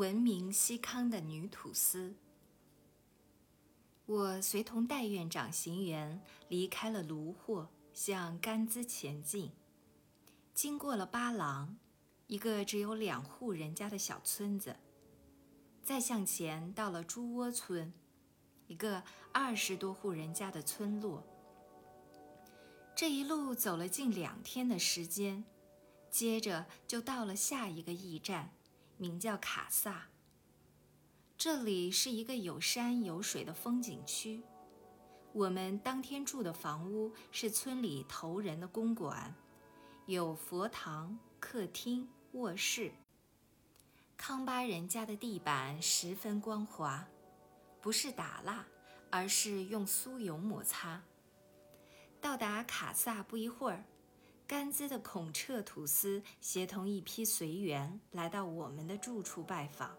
闻名西康的女土司。我随同戴院长行员离开了卢霍，向甘孜前进。经过了巴郎，一个只有两户人家的小村子，再向前到了猪窝村，一个二十多户人家的村落。这一路走了近两天的时间，接着就到了下一个驿站。名叫卡萨。这里是一个有山有水的风景区。我们当天住的房屋是村里头人的公馆，有佛堂、客厅、卧室。康巴人家的地板十分光滑，不是打蜡，而是用酥油摩擦。到达卡萨不一会儿。甘孜的孔彻土司协同一批随员来到我们的住处拜访，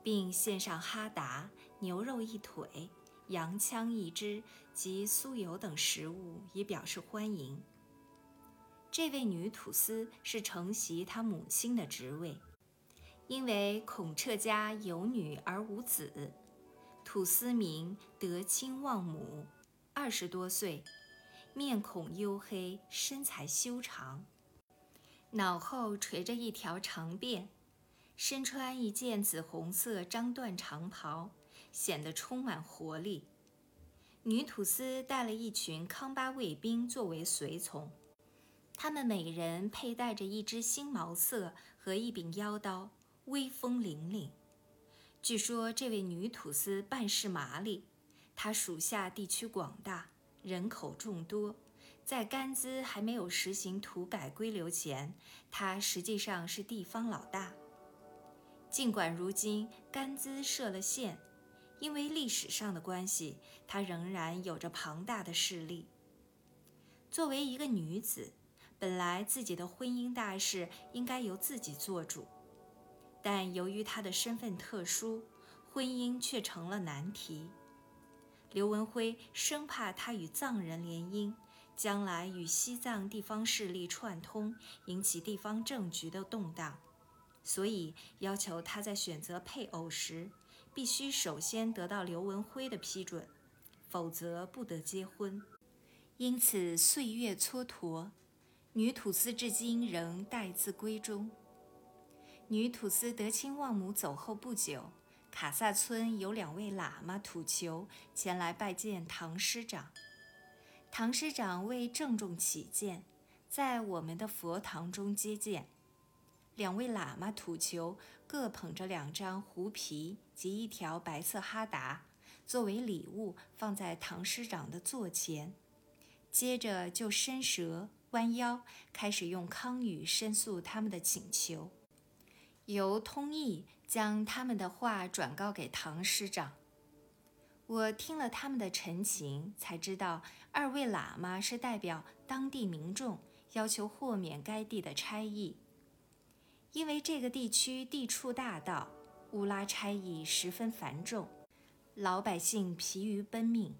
并献上哈达、牛肉一腿、羊枪一只及酥油等食物，以表示欢迎。这位女土司是承袭她母亲的职位，因为孔彻家有女而无子，土司名德亲旺母，二十多岁。面孔黝黑，身材修长，脑后垂着一条长辫，身穿一件紫红色张缎长袍，显得充满活力。女土司带了一群康巴卫兵作为随从，他们每人佩戴着一支新毛瑟和一柄腰刀，威风凛凛。据说这位女土司办事麻利，她属下地区广大。人口众多，在甘孜还没有实行土改归流前，他实际上是地方老大。尽管如今甘孜设了县，因为历史上的关系，他仍然有着庞大的势力。作为一个女子，本来自己的婚姻大事应该由自己做主，但由于她的身份特殊，婚姻却成了难题。刘文辉生怕他与藏人联姻，将来与西藏地方势力串通，引起地方政局的动荡，所以要求他在选择配偶时，必须首先得到刘文辉的批准，否则不得结婚。因此岁月蹉跎，女土司至今仍待字闺中。女土司德亲旺母走后不久。卡萨村有两位喇嘛土酋前来拜见唐师长。唐师长为郑重起见，在我们的佛堂中接见。两位喇嘛土酋各捧着两张狐皮及一条白色哈达，作为礼物放在唐师长的座前。接着就伸舌弯腰，开始用康语申诉他们的请求。由通译将他们的话转告给唐师长。我听了他们的陈情，才知道二位喇嘛是代表当地民众要求豁免该地的差役，因为这个地区地处大道，乌拉差役十分繁重，老百姓疲于奔命。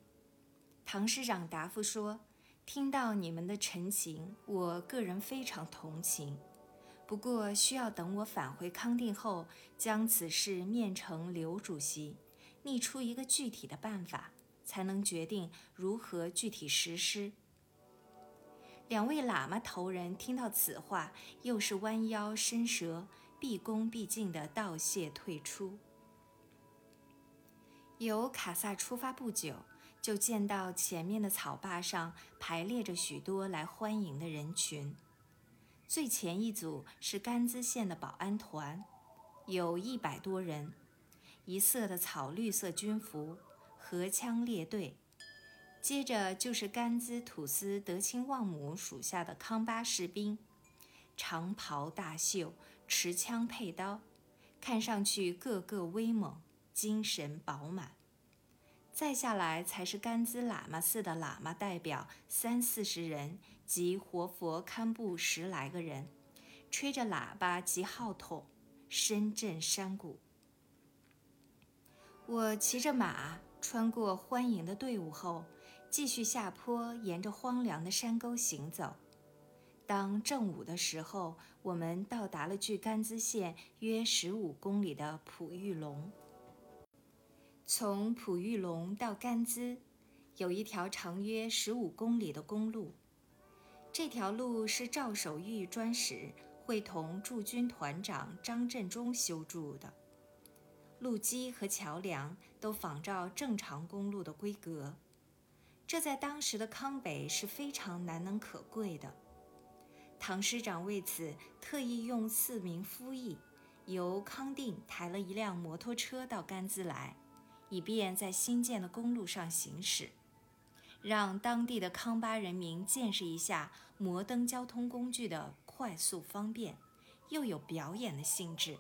唐师长答复说：“听到你们的陈情，我个人非常同情。”不过需要等我返回康定后，将此事面呈刘主席，拟出一个具体的办法，才能决定如何具体实施。两位喇嘛头人听到此话，又是弯腰伸舌，毕恭毕敬地道谢退出。由卡萨出发不久，就见到前面的草坝上排列着许多来欢迎的人群。最前一组是甘孜县的保安团，有一百多人，一色的草绿色军服，荷枪列队。接着就是甘孜土司德清旺姆属下的康巴士兵，长袍大袖，持枪佩刀，看上去个个威猛，精神饱满。再下来才是甘孜喇嘛寺的喇嘛代表三四十人及活佛堪布十来个人，吹着喇叭及号筒，声震山谷。我骑着马穿过欢迎的队伍后，继续下坡，沿着荒凉的山沟行走。当正午的时候，我们到达了距甘孜县约十五公里的普玉龙。从普玉龙到甘孜，有一条长约十五公里的公路。这条路是赵守玉专使会同驻军团长张振中修筑的，路基和桥梁都仿照正常公路的规格。这在当时的康北是非常难能可贵的。唐师长为此特意用四名夫役，由康定抬了一辆摩托车到甘孜来，以便在新建的公路上行驶，让当地的康巴人民见识一下摩登交通工具的快速方便，又有表演的性质。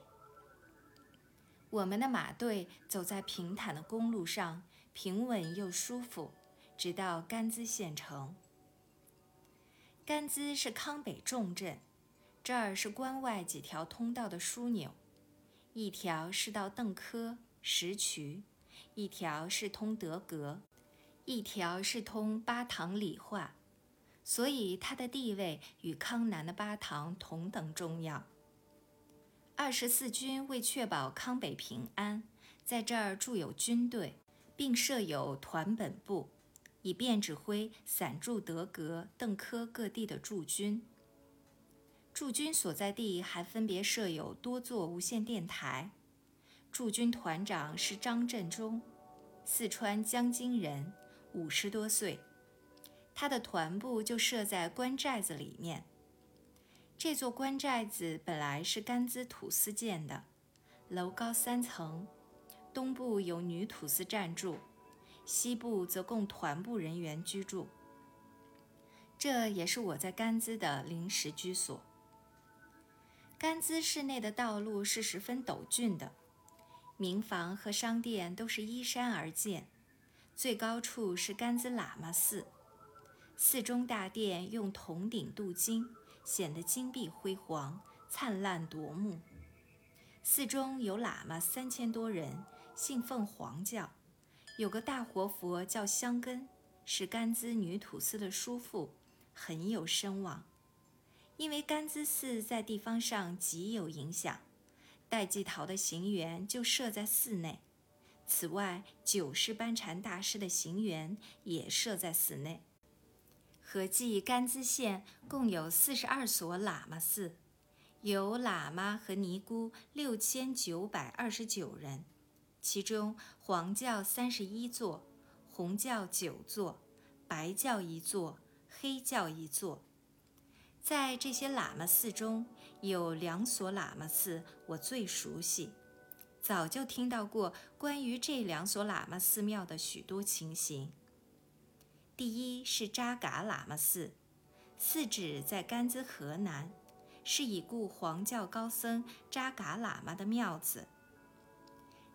我们的马队走在平坦的公路上，平稳又舒服。直到甘孜县城。甘孜是康北重镇，这儿是关外几条通道的枢纽，一条是到邓科、石渠，一条是通德格，一条是通巴塘理化，所以它的地位与康南的巴塘同等重要。二十四军为确保康北平安，在这儿驻有军队，并设有团本部。以便指挥散驻德格、邓科各地的驻军。驻军所在地还分别设有多座无线电台。驻军团长是张振中，四川江津人，五十多岁。他的团部就设在官寨子里面。这座官寨子本来是甘孜土司建的，楼高三层，东部有女土司暂住。西部则供团部人员居住，这也是我在甘孜的临时居所。甘孜市内的道路是十分陡峻的，民房和商店都是依山而建。最高处是甘孜喇嘛寺，寺中大殿用铜顶镀金，显得金碧辉煌、灿烂夺目。寺中有喇嘛三千多人，信奉黄教。有个大活佛叫香根，是甘孜女土司的叔父，很有声望。因为甘孜寺在地方上极有影响，戴季陶的行辕就设在寺内。此外，九世班禅大师的行辕也设在寺内。合计甘孜县共有四十二所喇嘛寺，有喇嘛和尼姑六千九百二十九人。其中黄教三十一座，红教九座，白教一座，黑教一座。在这些喇嘛寺中，有两所喇嘛寺我最熟悉，早就听到过关于这两所喇嘛寺庙的许多情形。第一是扎嘎喇嘛寺，寺址在甘孜河南，是已故黄教高僧扎嘎喇嘛的庙子。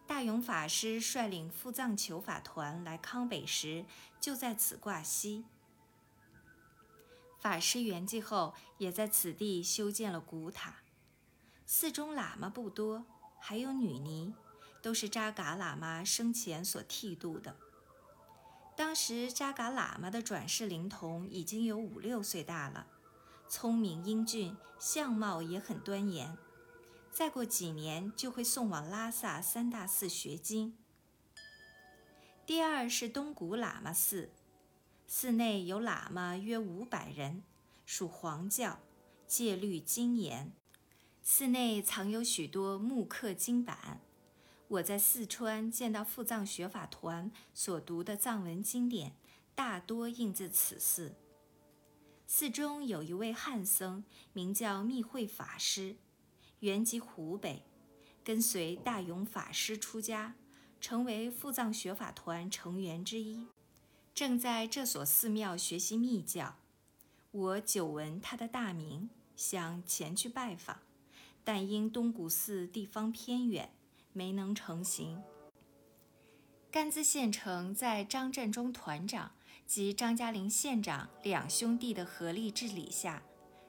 大勇法师率领赴藏求法团来康北时，就在此挂锡。法师圆寂后，也在此地修建了古塔。寺中喇嘛不多，还有女尼，都是扎嘎喇嘛生前所剃度的。当时扎嘎喇嘛的转世灵童已经有五六岁大了，聪明英俊，相貌也很端严。再过几年就会送往拉萨三大寺学经。第二是东古喇嘛寺，寺内有喇嘛约五百人，属黄教，戒律精严。寺内藏有许多木刻经版，我在四川见到赴藏学法团所读的藏文经典，大多印自此寺。寺中有一位汉僧，名叫密慧法师。原籍湖北，跟随大勇法师出家，成为赴藏学法团成员之一，正在这所寺庙学习密教。我久闻他的大名，想前去拜访，但因东古寺地方偏远，没能成行。甘孜县城在张振中团长及张嘉林县长两兄弟的合力治理下，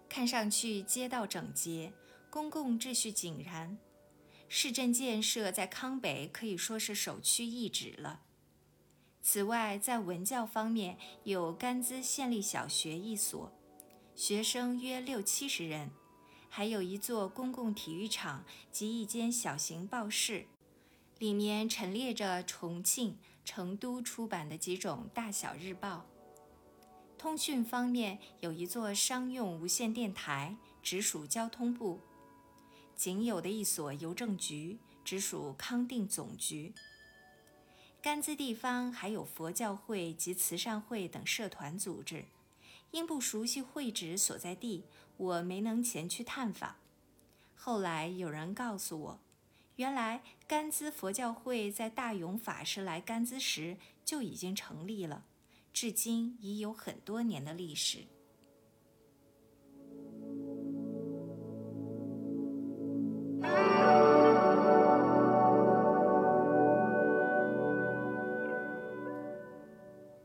看上去街道整洁。公共秩序井然，市镇建设在康北可以说是首屈一指了。此外，在文教方面有甘孜县立小学一所，学生约六七十人，还有一座公共体育场及一间小型报室，里面陈列着重庆、成都出版的几种大小日报。通讯方面有一座商用无线电台，直属交通部；仅有的一所邮政局，直属康定总局。甘孜地方还有佛教会及慈善会等社团组织，因不熟悉会址所在地，我没能前去探访。后来有人告诉我，原来甘孜佛教会在大勇法师来甘孜时就已经成立了。至今已有很多年的历史。